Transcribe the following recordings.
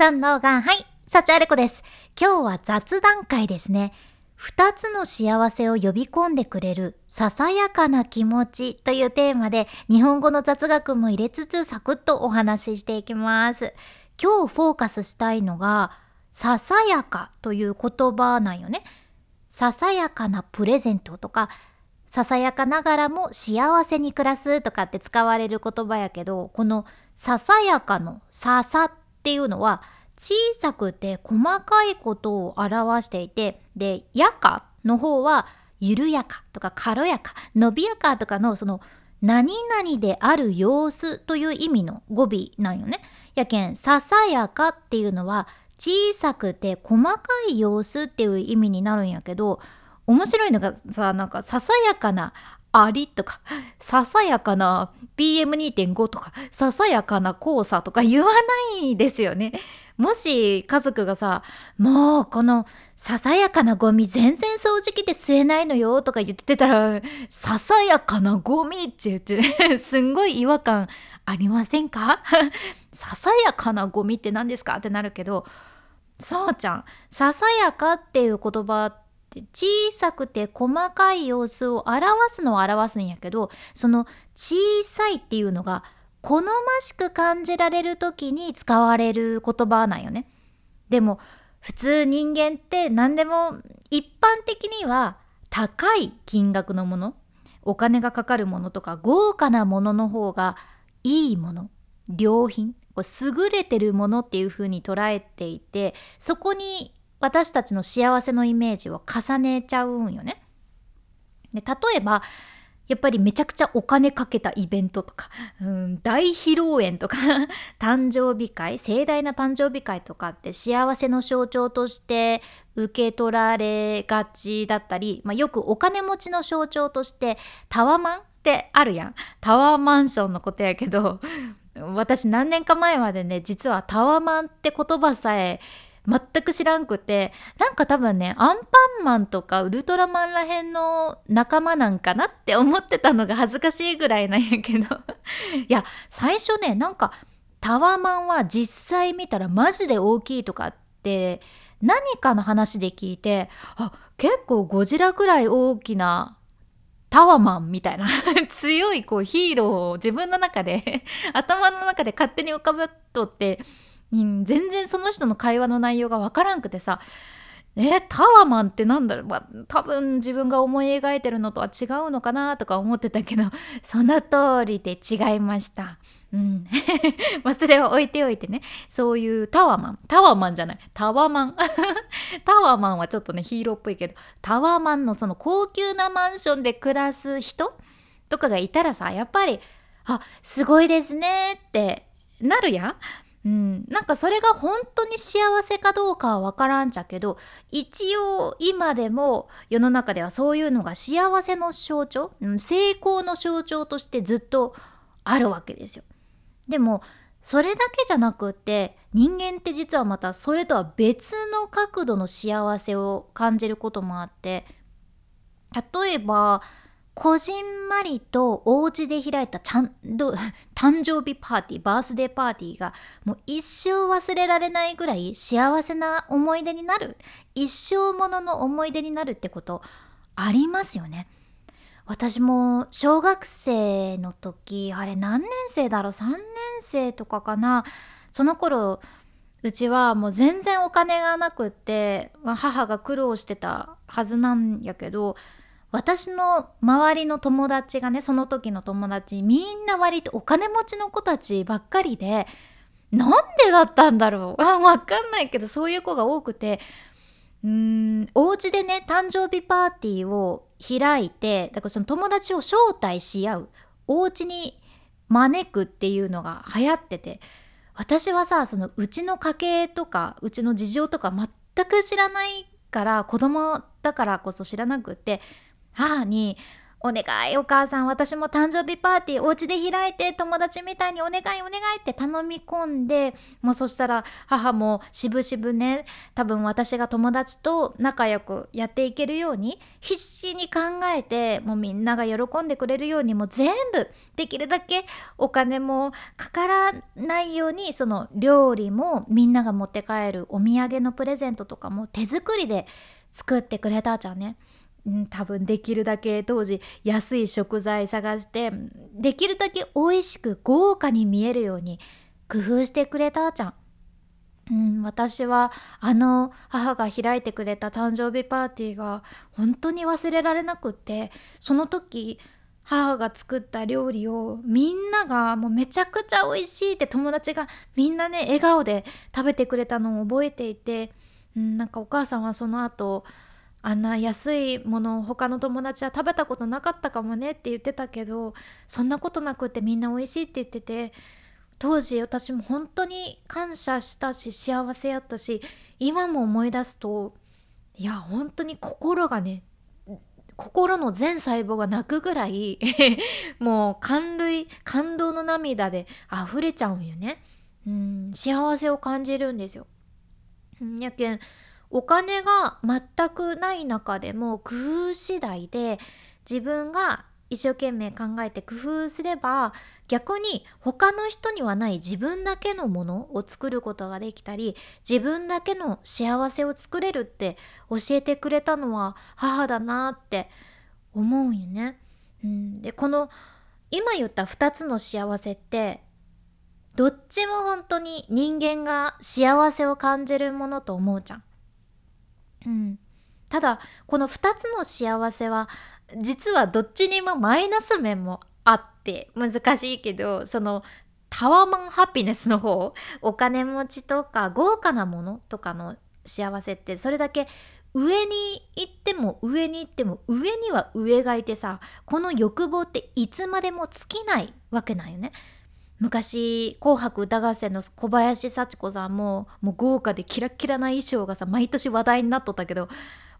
三のがんはい、幸あれ子です。今日は雑談会ですね。二つの幸せを呼び込んでくれるささやかな気持ちというテーマで日本語の雑学も入れつつサクッとお話ししていきます。今日フォーカスしたいのがささやかという言葉なんよね。ささやかなプレゼントとかささやかながらも幸せに暮らすとかって使われる言葉やけどこのささやかのささっっていうのは小さくて細かいことを表していてでやかの方は緩やかとか軽やか伸びやかとかのその何々である様子という意味の語尾なんよね。やけんささやかっていうのは小さくて細かい様子っていう意味になるんやけど面白いのがさなんかささやかなアリとかささやかな PM2.5 とかささやかな黄砂とか言わないですよね。もし家族がさ「もうこのささやかなゴミ全然掃除機で吸えないのよ」とか言ってたら「ささやかなゴミ」って言って すんごい違和感ありませんか？ささやかなゴミって何ですか？ってなるけどそうちゃんささやかっていう言葉って小さくて細かい様子を表すのを表すんやけどその小さいっていうのが好ましく感じられる時に使われる言葉なんよね。でも普通人間って何でも一般的には高い金額のものお金がかかるものとか豪華なものの方がいいもの良品優れてるものっていう風に捉えていてそこに私たちの幸せのイメージを重ねちゃうんよね。で例えばやっぱりめちゃくちゃお金かけたイベントとか、うん、大披露宴とか 誕生日会盛大な誕生日会とかって幸せの象徴として受け取られがちだったり、まあ、よくお金持ちの象徴としてタワマンってあるやんタワーマンションのことやけど私何年か前までね実はタワマンって言葉さえ全く知らんくてなんか多分ねアンパンマンとかウルトラマンらへんの仲間なんかなって思ってたのが 恥ずかしいぐらいなんやけど。いや最初ねなんかタワマンは実際見たらマジで大きいとかって何かの話で聞いてあ結構ゴジラぐらい大きなタワマンみたいな 強いこうヒーローを自分の中で頭の中で勝手に浮かべとって全然その人の会話の内容がわからんくてさえタワマンってなんだろう、まあ、多分自分が思い描いてるのとは違うのかなとか思ってたけど その通りで違いました。うん、まあそれは置いておいてね。そういうタワマン。タワマンじゃない。タワマン。タワマンはちょっとねヒーローっぽいけどタワマンのその高級なマンションで暮らす人とかがいたらさやっぱりあすごいですねってなるやん。うん、なんかそれが本当に幸せかどうかは分からんちゃけど一応今でも世の中ではそういうのが幸せの象徴、うん、成功の象徴としてずっとあるわけですよ。でもそれだけじゃなくって人間って実はまたそれとは別の角度の幸せを感じることもあって例えばこじんまりとお家で開いたちゃんと 誕生日パーティーバースデーパーティーがもう一生忘れられないぐらい幸せな思い出になる。一生ものの思い出になるってことありますよね。私も小学生の時あれ何年生だろう？3年生とかかな。その頃うちはもう全然お金がなくって、まあ、母が苦労してたはずなんやけど私の周りの友達がねその時の友達みんな割とお金持ちの子たちばっかりでなんでだったんだろう？あ わかんないけどそういう子が多くて。うーんお家でね誕生日パーティーを開いてだからその友達を招待し合うお家に招くっていうのが流行ってて。私はさそのうちの家系とかうちの事情とか全く知らないから子供だからこそ知らなくて母にお願いお母さん私も誕生日パーティーお家で開いて友達みたいにお願いお願いって頼み込んでもうそしたら母もしぶしぶね多分私が友達と仲良くやっていけるように必死に考えてもうみんなが喜んでくれるようにもう全部できるだけお金もかからないようにその料理もみんなが持って帰るお土産のプレゼントとかも手作りで作ってくれたじゃんね。うん、多分できるだけ当時安い食材探してできるだけ美味しく豪華に見えるように工夫してくれたじゃん。うん、私はあの母が開いてくれた誕生日パーティーが本当に忘れられなくってその時母が作った料理をみんながもうめちゃくちゃ美味しいって友達がみんなね笑顔で食べてくれたのを覚えていて、うん、なんかお母さんはその後あんな安いものを他の友達は食べたことなかったかもねって言ってたけどそんなことなくってみんな美味しいって言ってて当時私も本当に感謝したし幸せやったし今も思い出すといや本当に心がね心の全細胞が泣くぐらい もう感涙感動の涙で溢れちゃうんよね。うん幸せを感じるんですよ。やけんお金が全くない中でも工夫次第で自分が一生懸命考えて工夫すれば逆に他の人にはない自分だけのものを作ることができたり自分だけの幸せを作れるって教えてくれたのは母だなって思うよね。うん、でこの今言った2つの幸せってどっちも本当に人間が幸せを感じるものと思うじゃん。うん、ただこの2つの幸せは実はどっちにもマイナス面もあって難しいけどそのタワマンハピネスの方お金持ちとか豪華なものとかの幸せってそれだけ上に行っても上に行っても上には上がいてさこの欲望っていつまでも尽きないわけなんよね。昔「紅白歌合戦」の小林幸子さんももう豪華でキラキラな衣装がさ毎年話題になっとったけど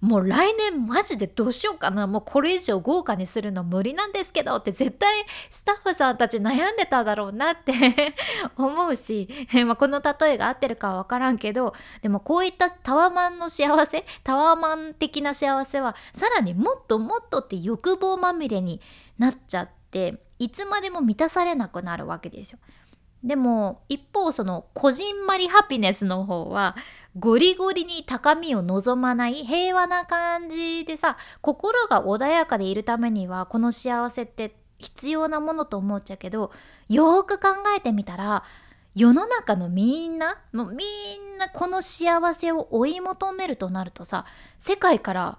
もう来年マジでどうしようかな。もうこれ以上豪華にするの無理なんですけどって絶対スタッフさんたち悩んでただろうなって 思うし、まあ、この例えが合ってるかは分からんけどでもこういったタワマンの幸せタワマン的な幸せはさらにもっともっとって欲望まみれになっちゃっていつまでも満たされなくなるわけですよ。でも一方そのこじんまりハピネスの方はゴリゴリに高みを望まない平和な感じでさ心が穏やかでいるためにはこの幸せって必要なものと思っちゃうけどよーく考えてみたら世の中のみんなもうみんなこの幸せを追い求めるとなるとさ世界から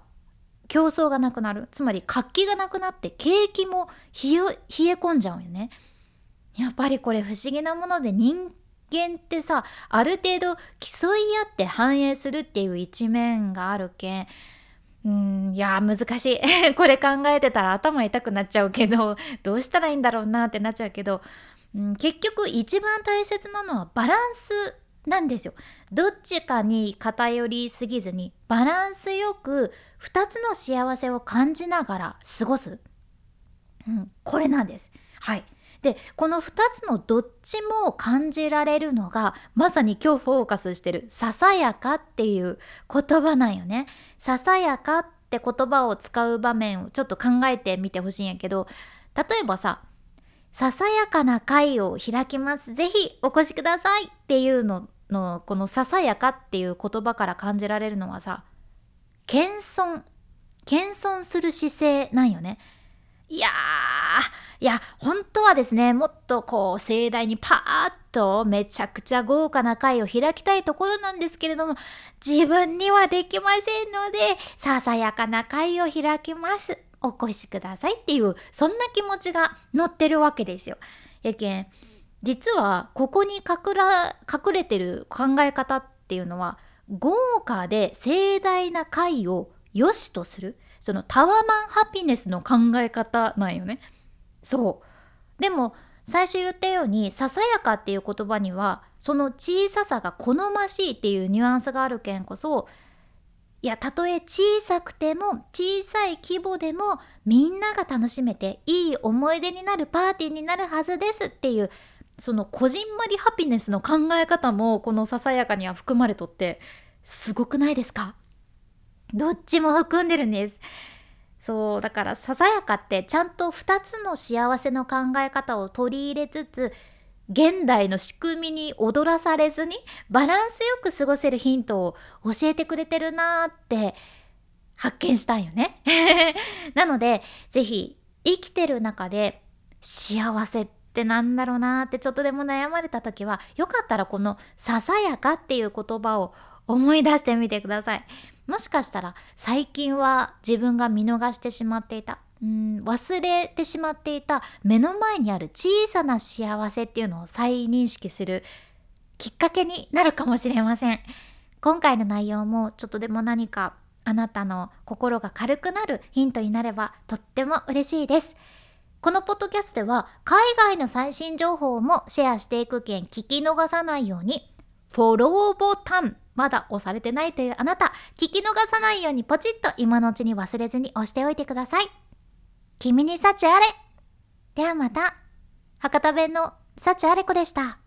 競争がなくなる。つまり活気がなくなって景気も冷え込んじゃうよね。やっぱりこれ不思議なもので人間ってさある程度競い合って反映するっていう一面があるけん。うんいや難しい。これ考えてたら頭痛くなっちゃうけどどうしたらいいんだろうなってなっちゃうけど、うん、結局一番大切なのはバランス。なんですよ。どっちかに偏りすぎずにバランスよく2つの幸せを感じながら過ごす。うん、これなんです。はい。でこの2つのどっちも感じられるのがまさに今日フォーカスしてる「ささやか」っていう言葉なんよね。ささやかって言葉を使う場面をちょっと考えてみてほしいんやけど例えばさささやかな会を開きます。ぜひお越しくださいっていうののこのささやかっていう言葉から感じられるのはさ謙遜謙遜する姿勢なんよね。いやいや本当はですねもっとこう盛大にパーッとめちゃくちゃ豪華な会を開きたいところなんですけれども自分にはできませんのでささやかな会を開きます。お越しくださいっていうそんな気持ちが乗ってるわけですよ。やけん実はここに隠ら隠れてる考え方っていうのは豪華で盛大な会を良しとするそのタワマンハピネスの考え方なんよね。そうでも最初言ったように「ささやか」っていう言葉にはその小ささが好ましいっていうニュアンスがあるけんこそいやたとえ小さくても小さい規模でもみんなが楽しめていい思い出になるパーティーになるはずですっていうそのこじんまりハピネスの考え方もこのささやかには含まれとってすごくないですか？どっちも含んでるんですそうだからささやかってちゃんと2つの幸せの考え方を取り入れつつ現代の仕組みに踊らされずにバランスよく過ごせるヒントを教えてくれてるなーって発見したんよね。なのでぜひ生きてる中で幸せってってなんだろうなーってちょっとでも悩まれた時はよかったらこの「ささやか」っていう言葉を思い出してみてください。もしかしたら最近は自分が見逃してしまっていた。うん忘れてしまっていた目の前にある小さな幸せっていうのを再認識するきっかけになるかもしれません。今回の内容もちょっとでも何かあなたの心が軽くなるヒントになればとっても嬉しいです。このポッドキャストでは海外の最新情報もシェアしていく件聞き逃さないようにフォローボタンまだ押されてないというあなた聞き逃さないようにポチッと今のうちに忘れずに押しておいてください君に幸あれではまた。博多弁の幸あれ子でした。